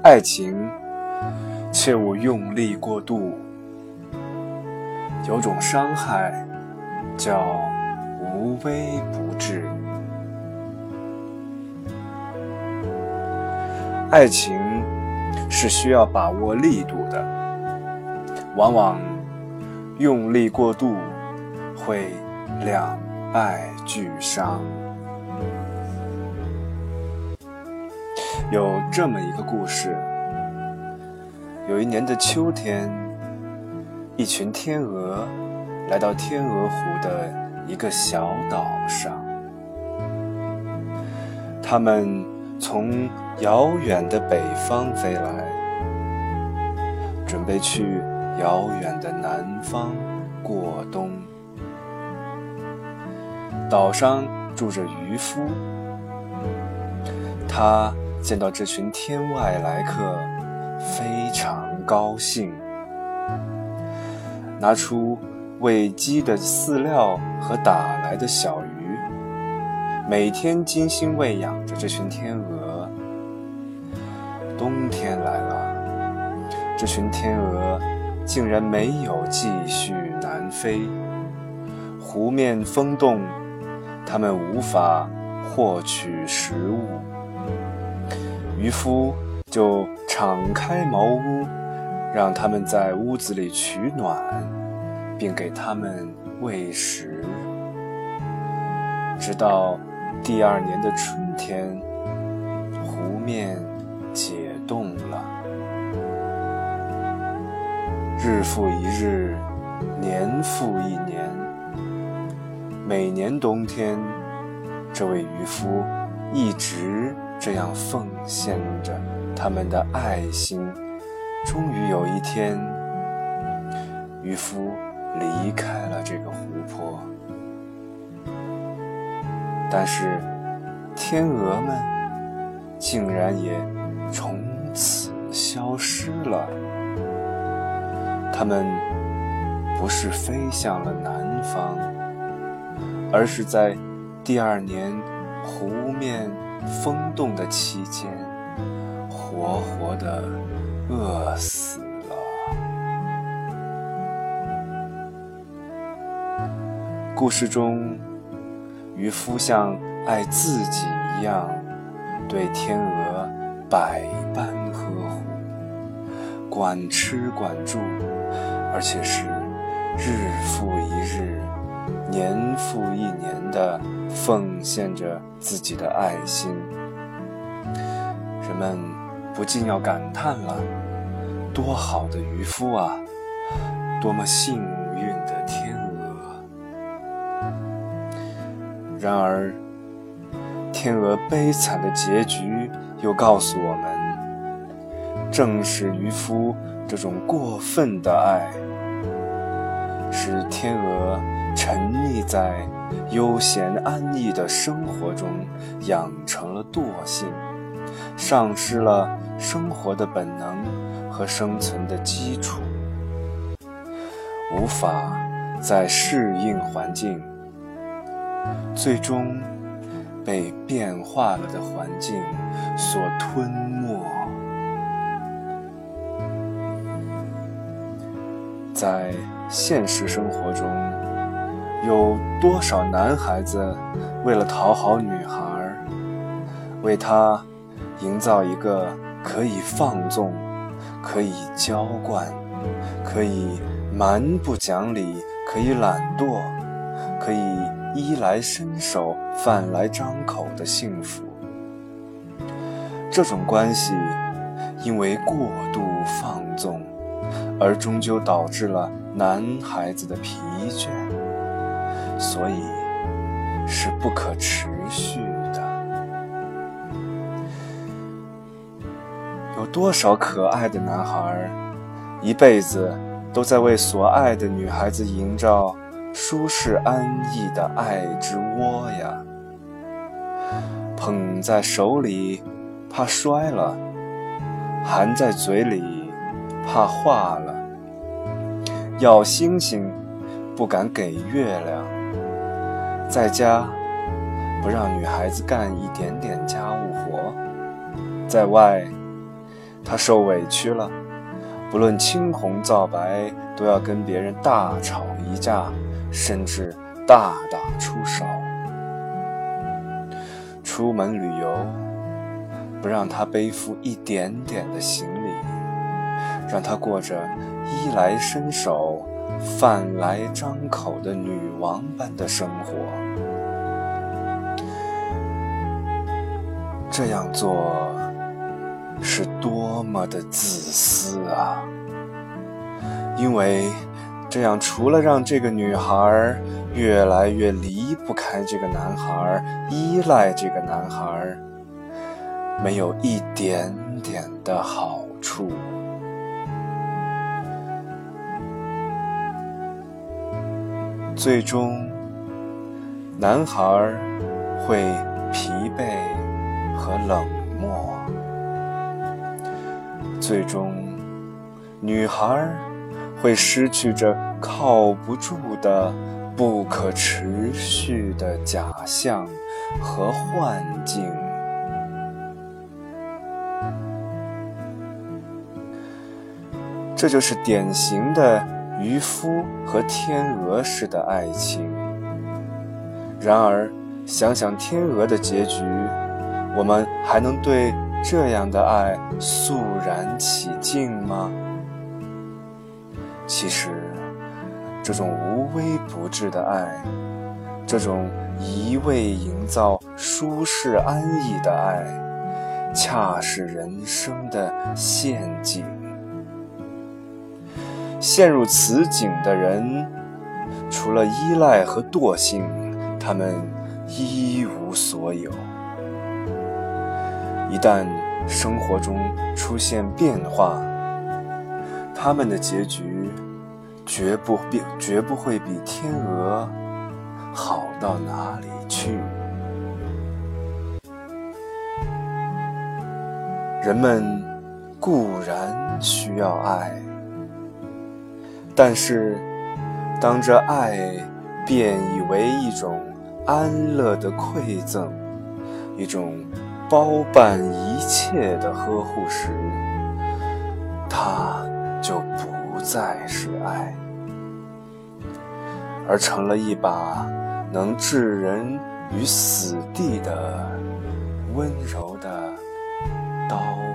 爱情切勿用力过度，有种伤害叫无微不至。爱情是需要把握力度的，往往用力过度会两败俱伤。有这么一个故事：有一年的秋天，一群天鹅来到天鹅湖的一个小岛上，它们从遥远的北方飞来，准备去遥远的南方过冬。岛上住着渔夫，他。见到这群天外来客，非常高兴，拿出喂鸡的饲料和打来的小鱼，每天精心喂养着这群天鹅。冬天来了，这群天鹅竟然没有继续南飞，湖面风冻，它们无法获取食物。渔夫就敞开茅屋，让他们在屋子里取暖，并给他们喂食，直到第二年的春天，湖面解冻了。日复一日，年复一年，每年冬天，这位渔夫一直。这样奉献着他们的爱心，终于有一天，渔夫离开了这个湖泊。但是，天鹅们竟然也从此消失了。它们不是飞向了南方，而是在第二年湖面。风冻的期间，活活的饿死了。故事中，渔夫像爱自己一样，对天鹅百般呵护，管吃管住，而且是日复一日。年复一年的奉献着自己的爱心，人们不禁要感叹了：多好的渔夫啊，多么幸运的天鹅！然而，天鹅悲惨的结局又告诉我们：正是渔夫这种过分的爱，使天鹅。沉溺在悠闲安逸的生活中，养成了惰性，丧失了生活的本能和生存的基础，无法再适应环境，最终被变化了的环境所吞没。在现实生活中。有多少男孩子为了讨好女孩，为她营造一个可以放纵、可以娇惯、可以蛮不讲理、可以懒惰、可以衣来伸手、饭来张口的幸福？这种关系因为过度放纵，而终究导致了男孩子的疲倦。所以是不可持续的。有多少可爱的男孩，一辈子都在为所爱的女孩子营造舒适安逸的爱之窝呀？捧在手里怕摔了，含在嘴里怕化了，要星星不敢给月亮。在家不让女孩子干一点点家务活，在外她受委屈了，不论青红皂白，都要跟别人大吵一架，甚至大打出手。出门旅游，不让她背负一点点的行李，让她过着衣来伸手、饭来张口的女王般的生活。这样做是多么的自私啊！因为这样除了让这个女孩越来越离不开这个男孩，依赖这个男孩，没有一点点的好处。最终，男孩会疲惫。和冷漠，最终，女孩会失去着靠不住的、不可持续的假象和幻境。这就是典型的渔夫和天鹅式的爱情。然而，想想天鹅的结局。我们还能对这样的爱肃然起敬吗？其实，这种无微不至的爱，这种一味营造舒适安逸的爱，恰是人生的陷阱。陷入此境的人，除了依赖和惰性，他们一无所有。一旦生活中出现变化，他们的结局绝不比绝不会比天鹅好到哪里去。人们固然需要爱，但是当这爱变以为一种安乐的馈赠一种包办一切的呵护时它就不再是爱。而成了一把能置人于死地的温柔的刀。